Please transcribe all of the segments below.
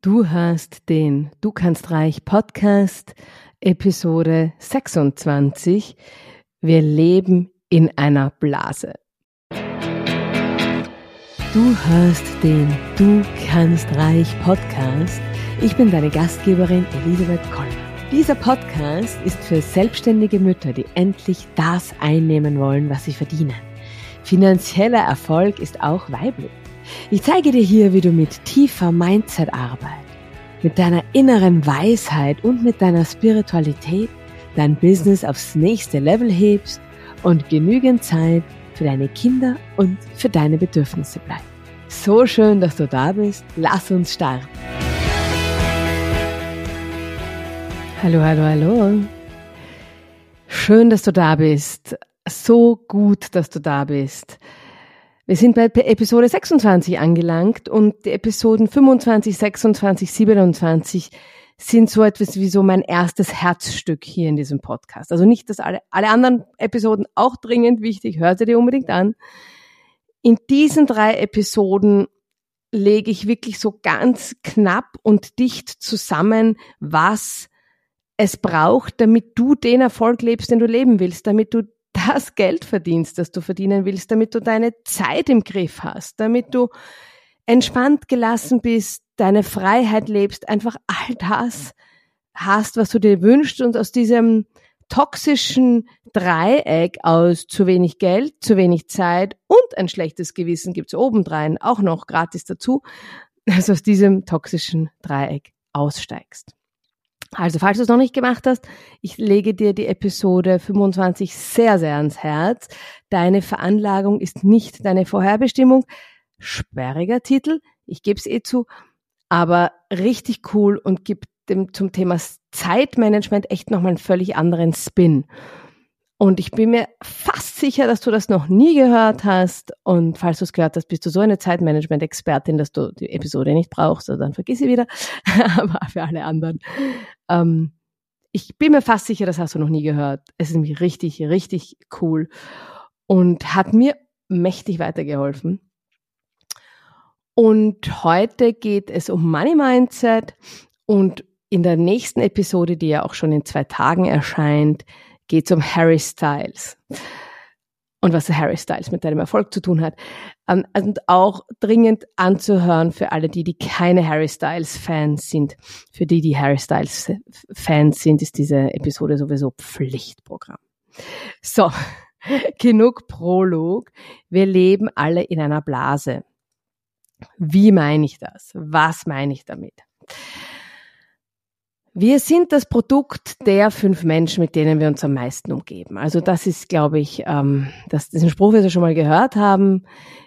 Du hörst den Du kannst reich Podcast, Episode 26. Wir leben in einer Blase. Du hörst den Du kannst reich Podcast. Ich bin deine Gastgeberin Elisabeth Koller. Dieser Podcast ist für selbstständige Mütter, die endlich das einnehmen wollen, was sie verdienen. Finanzieller Erfolg ist auch weiblich. Ich zeige dir hier, wie du mit tiefer Mindset-Arbeit, mit deiner inneren Weisheit und mit deiner Spiritualität dein Business aufs nächste Level hebst und genügend Zeit für deine Kinder und für deine Bedürfnisse bleibt. So schön, dass du da bist. Lass uns starten. Hallo, hallo, hallo. Schön, dass du da bist. So gut, dass du da bist. Wir sind bei Episode 26 angelangt und die Episoden 25, 26, 27 sind so etwas wie so mein erstes Herzstück hier in diesem Podcast. Also nicht, dass alle, alle anderen Episoden auch dringend wichtig, hör sie dir unbedingt an. In diesen drei Episoden lege ich wirklich so ganz knapp und dicht zusammen, was es braucht, damit du den Erfolg lebst, den du leben willst, damit du das Geld verdienst, das du verdienen willst, damit du deine Zeit im Griff hast, damit du entspannt gelassen bist, deine Freiheit lebst, einfach all das hast, was du dir wünschst und aus diesem toxischen Dreieck aus zu wenig Geld, zu wenig Zeit und ein schlechtes Gewissen gibt's obendrein auch noch gratis dazu, also aus diesem toxischen Dreieck aussteigst. Also, falls du es noch nicht gemacht hast, ich lege dir die Episode 25 sehr, sehr ans Herz. Deine Veranlagung ist nicht deine Vorherbestimmung. Sperriger Titel, ich gebe es eh zu, aber richtig cool und gibt dem zum Thema Zeitmanagement echt nochmal einen völlig anderen Spin. Und ich bin mir fast sicher, dass du das noch nie gehört hast. Und falls du es gehört hast, bist du so eine Zeitmanagement-Expertin, dass du die Episode nicht brauchst, also dann vergiss sie wieder. Aber für alle anderen. Ähm, ich bin mir fast sicher, das hast du noch nie gehört. Es ist nämlich richtig, richtig cool und hat mir mächtig weitergeholfen. Und heute geht es um Money Mindset und in der nächsten Episode, die ja auch schon in zwei Tagen erscheint, geht es um Harry Styles und was Harry Styles mit deinem Erfolg zu tun hat. Ähm, und auch dringend anzuhören für alle, die, die keine Harry Styles Fans sind. Für die, die Harry Styles Fans sind, ist diese Episode sowieso Pflichtprogramm. So, genug Prolog. Wir leben alle in einer Blase. Wie meine ich das? Was meine ich damit? Wir sind das Produkt der fünf Menschen, mit denen wir uns am meisten umgeben. Also das ist, glaube ich, ähm, das, ein Spruch, den wir schon mal gehört haben.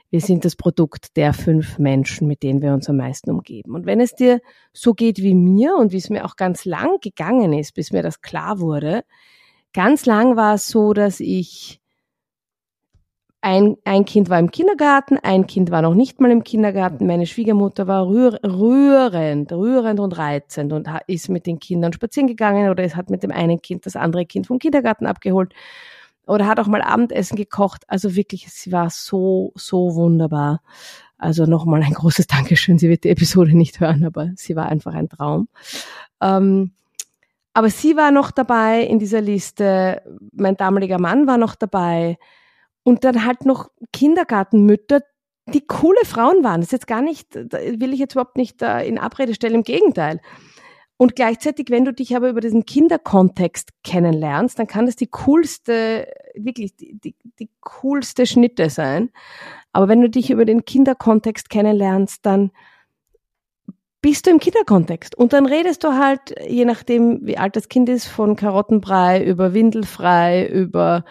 Wir sind das Produkt der fünf Menschen, mit denen wir uns am meisten umgeben. Und wenn es dir so geht wie mir und wie es mir auch ganz lang gegangen ist, bis mir das klar wurde, ganz lang war es so, dass ich ein, ein Kind war im Kindergarten, ein Kind war noch nicht mal im Kindergarten. Meine Schwiegermutter war rühr, rührend, rührend und reizend und ist mit den Kindern spazieren gegangen oder es hat mit dem einen Kind das andere Kind vom Kindergarten abgeholt oder hat auch mal Abendessen gekocht. Also wirklich, sie war so, so wunderbar. Also nochmal ein großes Dankeschön. Sie wird die Episode nicht hören, aber sie war einfach ein Traum. Ähm, aber sie war noch dabei in dieser Liste. Mein damaliger Mann war noch dabei und dann halt noch Kindergartenmütter, die coole Frauen waren. Das ist jetzt gar nicht, will ich jetzt überhaupt nicht in Abrede stellen, im Gegenteil. Und gleichzeitig, wenn du dich aber über diesen Kinderkontext kennenlernst, dann kann das die coolste, wirklich die, die, die coolste Schnitte sein. Aber wenn du dich über den Kinderkontext kennenlernst, dann bist du im Kinderkontext. Und dann redest du halt, je nachdem, wie alt das Kind ist, von Karottenbrei über Windelfrei, über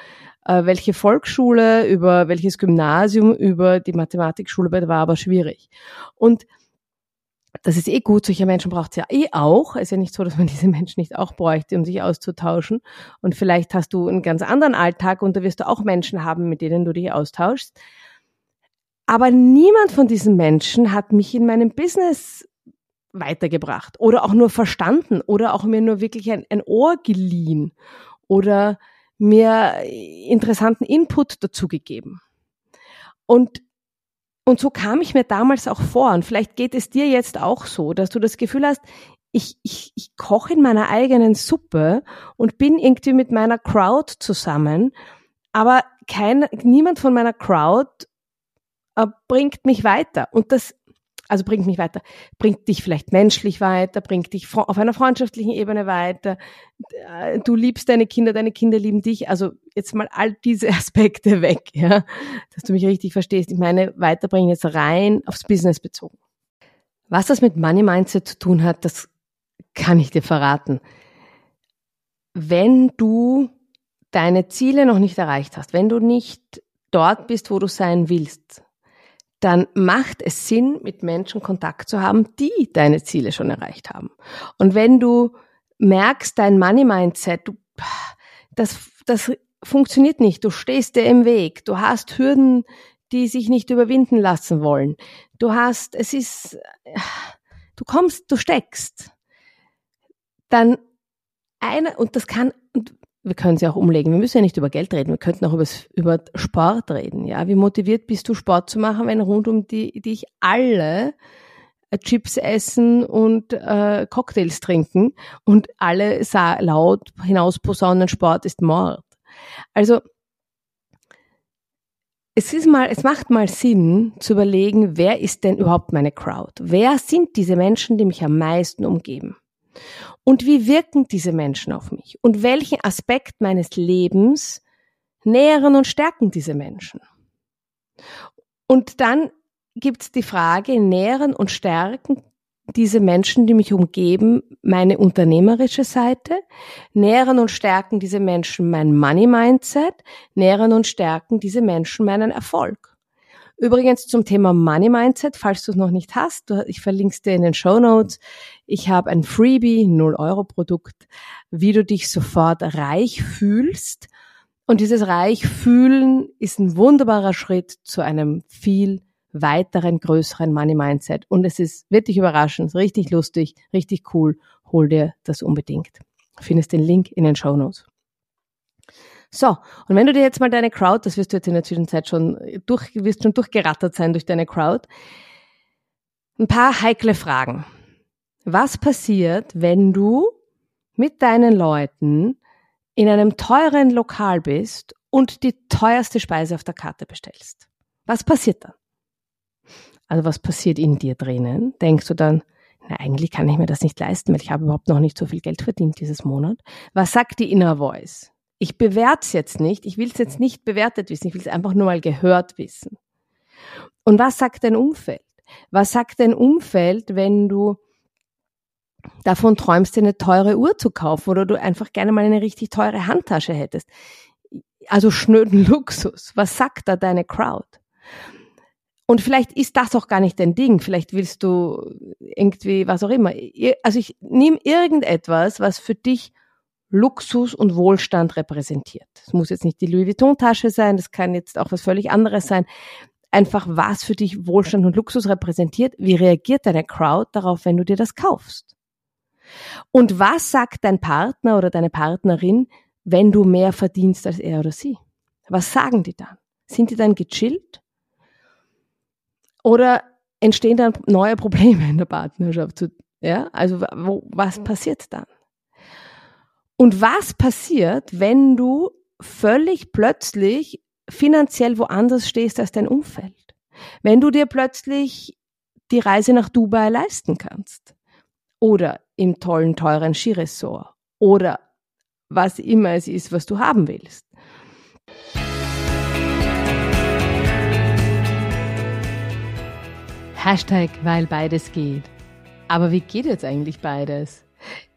äh, welche Volksschule, über welches Gymnasium, über die Mathematikschule, war aber schwierig. Und das ist eh gut, solche Menschen braucht es ja eh auch. Es ist ja nicht so, dass man diese Menschen nicht auch bräuchte, um sich auszutauschen. Und vielleicht hast du einen ganz anderen Alltag und da wirst du auch Menschen haben, mit denen du dich austauschst. Aber niemand von diesen Menschen hat mich in meinem Business weitergebracht oder auch nur verstanden oder auch mir nur wirklich ein, ein Ohr geliehen oder mir interessanten Input dazu gegeben. Und, Und so kam ich mir damals auch vor. Und vielleicht geht es dir jetzt auch so, dass du das Gefühl hast, ich, ich, ich koche in meiner eigenen Suppe und bin irgendwie mit meiner Crowd zusammen, aber kein, niemand von meiner Crowd äh, bringt mich weiter. Und das also bringt mich weiter, bringt dich vielleicht menschlich weiter, bringt dich auf einer freundschaftlichen Ebene weiter. Äh, du liebst deine Kinder, deine Kinder lieben dich. Also jetzt mal all diese Aspekte weg, ja, dass du mich richtig verstehst. Ich meine, weiterbringen jetzt rein aufs Business bezogen. Was das mit Money Mindset zu tun hat, das kann ich dir verraten. Wenn du deine Ziele noch nicht erreicht hast, wenn du nicht dort bist, wo du sein willst, dann macht es Sinn, mit Menschen Kontakt zu haben, die deine Ziele schon erreicht haben. Und wenn du merkst, dein Money Mindset, du, das, das funktioniert nicht, du stehst dir im Weg, du hast Hürden, die sich nicht überwinden lassen wollen. Du hast, es ist, du kommst, du steckst. Dann eine, und das kann, wir können sie auch umlegen. Wir müssen ja nicht über Geld reden, wir könnten auch über, Sport reden. Ja, wie motiviert bist du, Sport zu machen, wenn rund um die, dich alle äh, Chips essen und äh, Cocktails trinken und alle laut hinaus posaunen, Sport ist Mord. Also es ist mal, es macht mal Sinn zu überlegen, wer ist denn überhaupt meine Crowd? Wer sind diese Menschen, die mich am meisten umgeben? Und wie wirken diese Menschen auf mich? Und welchen Aspekt meines Lebens nähren und stärken diese Menschen? Und dann gibt's die Frage, nähren und stärken diese Menschen, die mich umgeben, meine unternehmerische Seite, nähren und stärken diese Menschen mein Money Mindset, nähren und stärken diese Menschen meinen Erfolg. Übrigens zum Thema Money Mindset, falls du es noch nicht hast, ich verlinke es dir in den Show Notes. Ich habe ein Freebie, 0 Euro Produkt, wie du dich sofort reich fühlst. Und dieses reich fühlen ist ein wunderbarer Schritt zu einem viel weiteren, größeren Money Mindset. Und es ist wirklich überraschend, richtig lustig, richtig cool. Hol dir das unbedingt. Findest den Link in den Show Notes. So, und wenn du dir jetzt mal deine Crowd, das wirst du jetzt in der Zwischenzeit schon durch, wirst schon durchgerattert sein durch deine Crowd, ein paar heikle Fragen. Was passiert, wenn du mit deinen Leuten in einem teuren Lokal bist und die teuerste Speise auf der Karte bestellst? Was passiert dann? Also was passiert in dir drinnen? Denkst du dann, na, eigentlich kann ich mir das nicht leisten, weil ich habe überhaupt noch nicht so viel Geld verdient dieses Monat. Was sagt die Inner Voice? Ich bewerte es jetzt nicht, ich will es jetzt nicht bewertet wissen, ich will es einfach nur mal gehört wissen. Und was sagt dein Umfeld? Was sagt dein Umfeld, wenn du davon träumst, dir eine teure Uhr zu kaufen oder du einfach gerne mal eine richtig teure Handtasche hättest? Also schnöden Luxus. Was sagt da deine Crowd? Und vielleicht ist das auch gar nicht dein Ding. Vielleicht willst du irgendwie, was auch immer. Also ich nehme irgendetwas, was für dich Luxus und Wohlstand repräsentiert. Es muss jetzt nicht die Louis Vuitton-Tasche sein, das kann jetzt auch was völlig anderes sein. Einfach was für dich Wohlstand und Luxus repräsentiert. Wie reagiert deine Crowd darauf, wenn du dir das kaufst? Und was sagt dein Partner oder deine Partnerin, wenn du mehr verdienst als er oder sie? Was sagen die dann? Sind die dann gechillt? Oder entstehen dann neue Probleme in der Partnerschaft? Ja, also wo, was passiert dann? Und was passiert, wenn du völlig plötzlich finanziell woanders stehst als dein Umfeld? Wenn du dir plötzlich die Reise nach Dubai leisten kannst oder im tollen, teuren Skiresort oder was immer es ist, was du haben willst. Hashtag, weil beides geht. Aber wie geht jetzt eigentlich beides?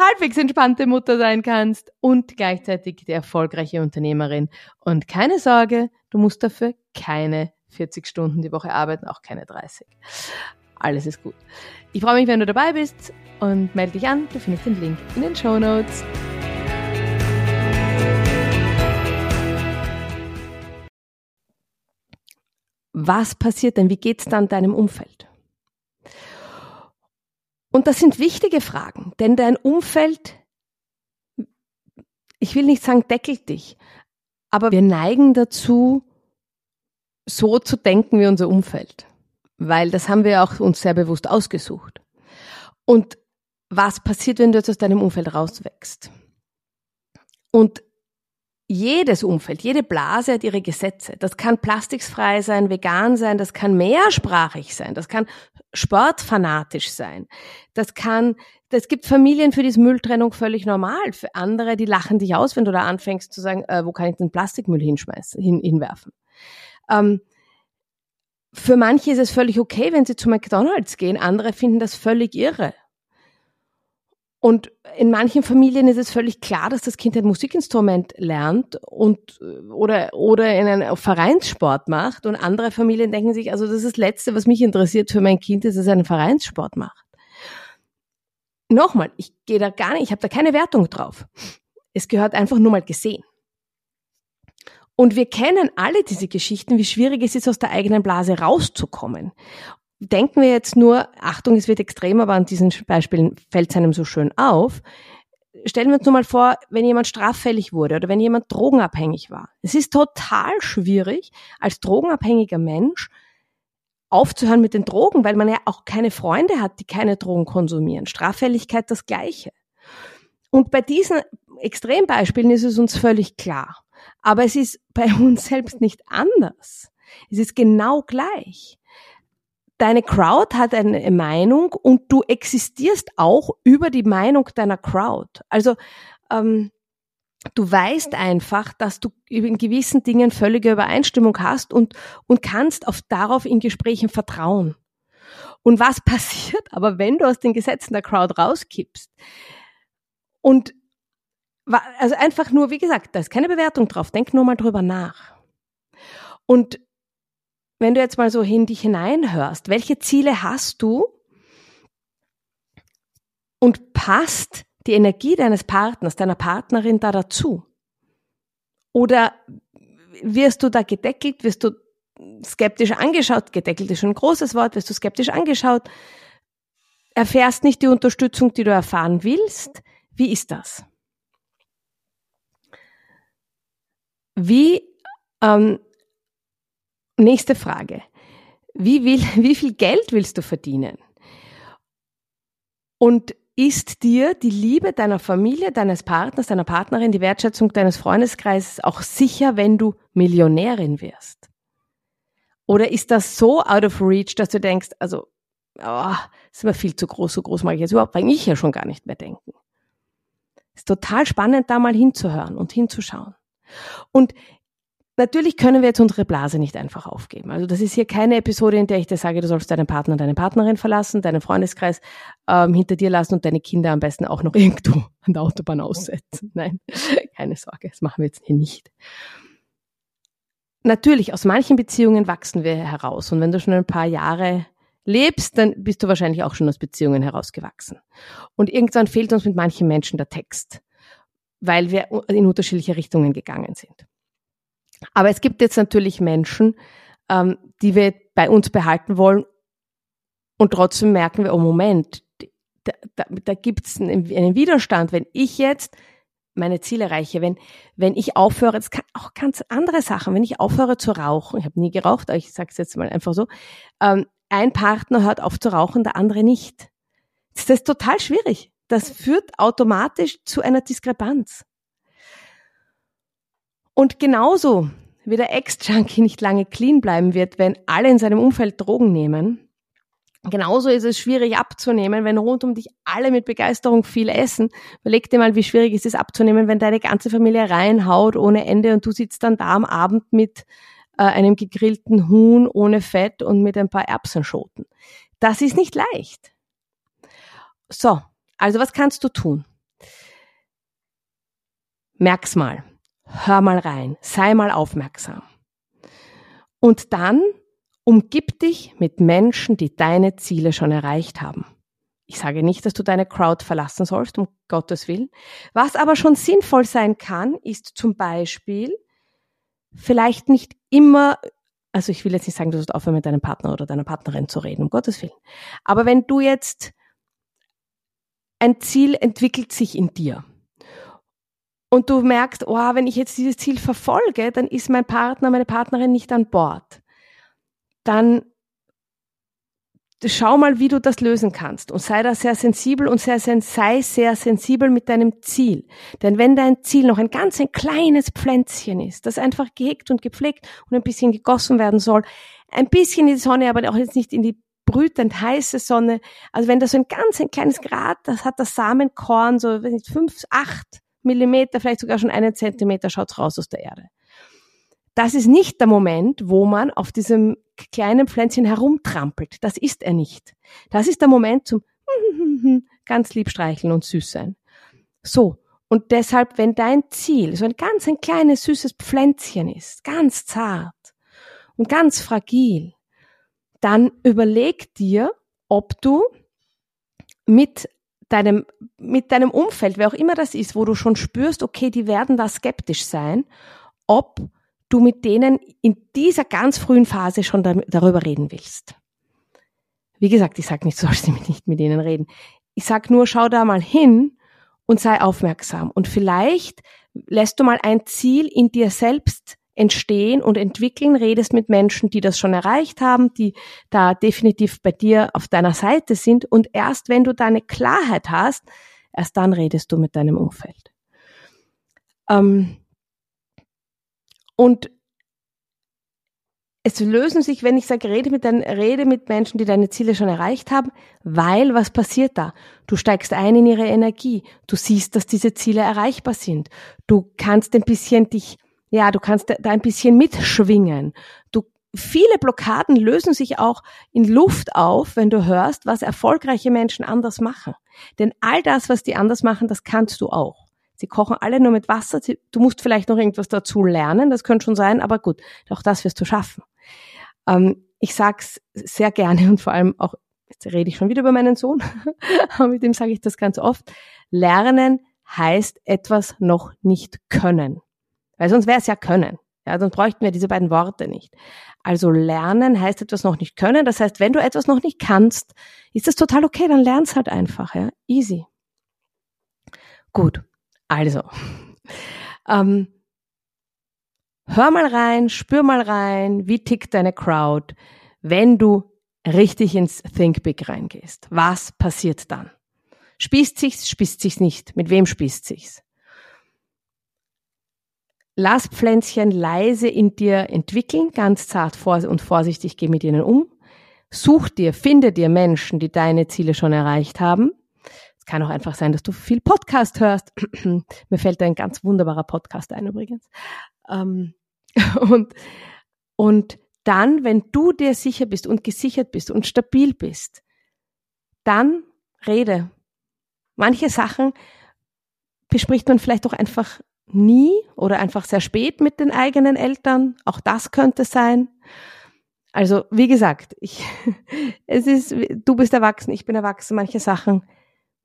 halbwegs entspannte Mutter sein kannst und gleichzeitig die erfolgreiche Unternehmerin. Und keine Sorge, du musst dafür keine 40 Stunden die Woche arbeiten, auch keine 30. alles ist gut. Ich freue mich, wenn du dabei bist und melde dich an. Du findest den Link in den Show Notes. Was passiert denn? Wie geht's dann deinem Umfeld? Und das sind wichtige Fragen, denn dein Umfeld, ich will nicht sagen, deckelt dich, aber wir neigen dazu, so zu denken wie unser Umfeld, weil das haben wir auch uns sehr bewusst ausgesucht. Und was passiert, wenn du jetzt aus deinem Umfeld rauswächst? Und jedes Umfeld, jede Blase hat ihre Gesetze. Das kann plastiksfrei sein, vegan sein, das kann mehrsprachig sein, das kann sportfanatisch sein. Das kann, es gibt Familien, für die ist Mülltrennung völlig normal. Für andere, die lachen dich aus, wenn du da anfängst zu sagen, äh, wo kann ich den Plastikmüll hinschmeißen, hin, hinwerfen. Ähm, für manche ist es völlig okay, wenn sie zu McDonald's gehen. Andere finden das völlig irre. Und in manchen Familien ist es völlig klar, dass das Kind ein Musikinstrument lernt und oder oder in einen Vereinssport macht und andere Familien denken sich, also das ist das letzte, was mich interessiert für mein Kind, ist, dass es einen Vereinssport macht. Nochmal, ich gehe da gar nicht, ich habe da keine Wertung drauf. Es gehört einfach nur mal gesehen. Und wir kennen alle diese Geschichten, wie schwierig es ist, aus der eigenen Blase rauszukommen denken wir jetzt nur, Achtung, es wird extrem, aber an diesen Beispielen fällt es einem so schön auf. Stellen wir uns nur mal vor, wenn jemand straffällig wurde oder wenn jemand drogenabhängig war. Es ist total schwierig, als drogenabhängiger Mensch aufzuhören mit den Drogen, weil man ja auch keine Freunde hat, die keine Drogen konsumieren. Straffälligkeit das Gleiche. Und bei diesen Extrembeispielen ist es uns völlig klar. Aber es ist bei uns selbst nicht anders. Es ist genau gleich deine Crowd hat eine Meinung und du existierst auch über die Meinung deiner Crowd. Also ähm, du weißt einfach, dass du in gewissen Dingen völlige Übereinstimmung hast und, und kannst auf, darauf in Gesprächen vertrauen. Und was passiert aber, wenn du aus den Gesetzen der Crowd rauskippst? Und also einfach nur, wie gesagt, da ist keine Bewertung drauf. Denk nur mal drüber nach. Und wenn du jetzt mal so in dich hineinhörst, welche Ziele hast du und passt die Energie deines Partners, deiner Partnerin da dazu? Oder wirst du da gedeckelt, wirst du skeptisch angeschaut, gedeckelt ist schon ein großes Wort, wirst du skeptisch angeschaut, erfährst nicht die Unterstützung, die du erfahren willst? Wie ist das? Wie ähm, Nächste Frage. Wie, will, wie viel Geld willst du verdienen? Und ist dir die Liebe deiner Familie, deines Partners, deiner Partnerin, die Wertschätzung deines Freundeskreises auch sicher, wenn du Millionärin wirst? Oder ist das so out of reach, dass du denkst, also, oh, ist mir viel zu groß, so groß mag ich jetzt überhaupt eigentlich ja schon gar nicht mehr denken. Ist total spannend, da mal hinzuhören und hinzuschauen. Und Natürlich können wir jetzt unsere Blase nicht einfach aufgeben. Also das ist hier keine Episode, in der ich dir sage, du sollst deinen Partner, deine Partnerin verlassen, deinen Freundeskreis ähm, hinter dir lassen und deine Kinder am besten auch noch irgendwo an der Autobahn aussetzen. Nein, keine Sorge, das machen wir jetzt hier nicht. Natürlich, aus manchen Beziehungen wachsen wir heraus. Und wenn du schon ein paar Jahre lebst, dann bist du wahrscheinlich auch schon aus Beziehungen herausgewachsen. Und irgendwann fehlt uns mit manchen Menschen der Text, weil wir in unterschiedliche Richtungen gegangen sind. Aber es gibt jetzt natürlich Menschen, ähm, die wir bei uns behalten wollen und trotzdem merken wir, oh Moment, da, da, da gibt es einen, einen Widerstand. Wenn ich jetzt meine Ziele erreiche, wenn, wenn ich aufhöre, es kann auch ganz andere Sachen, wenn ich aufhöre zu rauchen, ich habe nie geraucht, aber ich sage es jetzt mal einfach so, ähm, ein Partner hört auf zu rauchen, der andere nicht. Das ist total schwierig. Das führt automatisch zu einer Diskrepanz. Und genauso wie der Ex-Junkie nicht lange clean bleiben wird, wenn alle in seinem Umfeld Drogen nehmen, genauso ist es schwierig abzunehmen, wenn rund um dich alle mit Begeisterung viel essen. Überleg dir mal, wie schwierig es ist abzunehmen, wenn deine ganze Familie reinhaut ohne Ende und du sitzt dann da am Abend mit äh, einem gegrillten Huhn ohne Fett und mit ein paar Erbsenschoten. Das ist nicht leicht. So, also was kannst du tun? Merk's mal hör mal rein, sei mal aufmerksam. Und dann Umgib dich mit Menschen, die deine Ziele schon erreicht haben. Ich sage nicht, dass du deine Crowd verlassen sollst, um Gottes Willen. Was aber schon sinnvoll sein kann, ist zum Beispiel vielleicht nicht immer, also ich will jetzt nicht sagen, du sollst aufhören mit deinem Partner oder deiner Partnerin zu reden, um Gottes Willen. Aber wenn du jetzt ein Ziel entwickelt sich in dir und du merkst, oh, wenn ich jetzt dieses Ziel verfolge, dann ist mein Partner, meine Partnerin nicht an Bord, dann schau mal, wie du das lösen kannst und sei da sehr sensibel und sehr, sei sehr sensibel mit deinem Ziel. Denn wenn dein Ziel noch ein ganz ein kleines Pflänzchen ist, das einfach gehegt und gepflegt und ein bisschen gegossen werden soll, ein bisschen in die Sonne, aber auch jetzt nicht in die brütend heiße Sonne. Also wenn das so ein ganz ein kleines Grad, das hat das Samenkorn so, fünf, acht Millimeter, vielleicht sogar schon einen Zentimeter schaut's raus aus der Erde. Das ist nicht der Moment, wo man auf diesem kleinen Pflänzchen herumtrampelt. Das ist er nicht. Das ist der Moment zum ganz lieb streicheln und süß sein. So. Und deshalb, wenn dein Ziel so ein ganz ein kleines süßes Pflänzchen ist, ganz zart und ganz fragil, dann überleg dir, ob du mit deinem, mit deinem Umfeld, wer auch immer das ist, wo du schon spürst, okay, die werden da skeptisch sein, ob du mit denen in dieser ganz frühen Phase schon darüber reden willst. Wie gesagt, ich sage nicht, du sollst nicht mit denen reden. Ich sag nur, schau da mal hin und sei aufmerksam. Und vielleicht lässt du mal ein Ziel in dir selbst entstehen und entwickeln, redest mit Menschen, die das schon erreicht haben, die da definitiv bei dir auf deiner Seite sind. Und erst wenn du deine Klarheit hast, erst dann redest du mit deinem Umfeld. Ähm, und es lösen sich, wenn ich sage, rede mit, dein, rede mit Menschen, die deine Ziele schon erreicht haben, weil was passiert da? Du steigst ein in ihre Energie. Du siehst, dass diese Ziele erreichbar sind. Du kannst ein bisschen dich, ja, du kannst da ein bisschen mitschwingen. Du, viele Blockaden lösen sich auch in Luft auf, wenn du hörst, was erfolgreiche Menschen anders machen. Denn all das, was die anders machen, das kannst du auch. Sie kochen alle nur mit Wasser. Du musst vielleicht noch irgendwas dazu lernen, das könnte schon sein, aber gut, auch das wirst du schaffen. Ähm, ich sag's sehr gerne und vor allem auch, jetzt rede ich schon wieder über meinen Sohn, aber mit dem sage ich das ganz oft. Lernen heißt etwas noch nicht können. Weil sonst wäre es ja können. Ja, dann bräuchten wir diese beiden Worte nicht. Also lernen heißt etwas noch nicht können. Das heißt, wenn du etwas noch nicht kannst, ist das total okay, dann lern's halt einfach, ja. Easy. Gut. Also, ähm, hör mal rein, spür mal rein, wie tickt deine Crowd, wenn du richtig ins Think Big reingehst. Was passiert dann? Spießt sich's, spießt sich's nicht? Mit wem spießt sich's? Lass Pflänzchen leise in dir entwickeln, ganz zart und vorsichtig geh mit ihnen um. Such dir, finde dir Menschen, die deine Ziele schon erreicht haben kann auch einfach sein, dass du viel Podcast hörst. Mir fällt da ein ganz wunderbarer Podcast ein übrigens. Ähm, und, und dann, wenn du dir sicher bist und gesichert bist und stabil bist, dann rede. Manche Sachen bespricht man vielleicht auch einfach nie oder einfach sehr spät mit den eigenen Eltern. Auch das könnte sein. Also, wie gesagt, ich, es ist, du bist erwachsen, ich bin erwachsen. Manche Sachen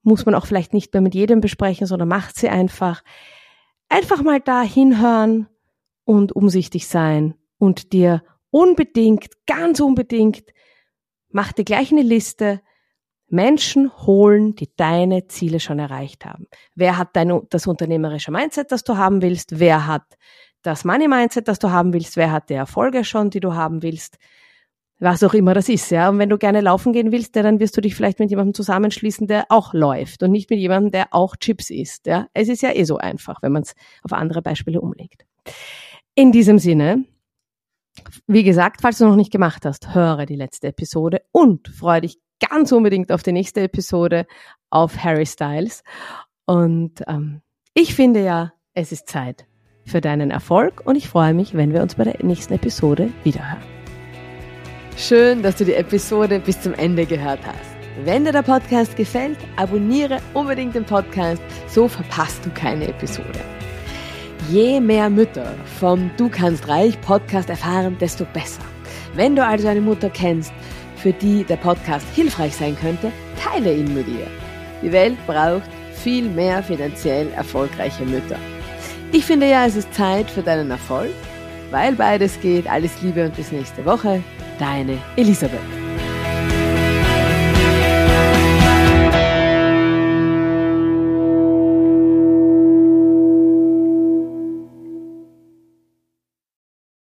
muss man auch vielleicht nicht mehr mit jedem besprechen, sondern macht sie einfach. Einfach mal da hinhören und umsichtig sein und dir unbedingt, ganz unbedingt, mach dir gleich eine Liste, Menschen holen, die deine Ziele schon erreicht haben. Wer hat dein, das unternehmerische Mindset, das du haben willst? Wer hat das Money Mindset, das du haben willst? Wer hat die Erfolge schon, die du haben willst? was auch immer das ist, ja. Und wenn du gerne laufen gehen willst, ja, dann wirst du dich vielleicht mit jemandem zusammenschließen, der auch läuft und nicht mit jemandem, der auch Chips isst, ja. Es ist ja eh so einfach, wenn man es auf andere Beispiele umlegt. In diesem Sinne, wie gesagt, falls du noch nicht gemacht hast, höre die letzte Episode und freue dich ganz unbedingt auf die nächste Episode auf Harry Styles. Und ähm, ich finde ja, es ist Zeit für deinen Erfolg und ich freue mich, wenn wir uns bei der nächsten Episode wiederhören. Schön, dass du die Episode bis zum Ende gehört hast. Wenn dir der Podcast gefällt, abonniere unbedingt den Podcast, so verpasst du keine Episode. Je mehr Mütter vom Du kannst reich Podcast erfahren, desto besser. Wenn du also eine Mutter kennst, für die der Podcast hilfreich sein könnte, teile ihn mit ihr. Die Welt braucht viel mehr finanziell erfolgreiche Mütter. Ich finde ja, es ist Zeit für deinen Erfolg, weil beides geht. Alles Liebe und bis nächste Woche. Deine Elisabeth.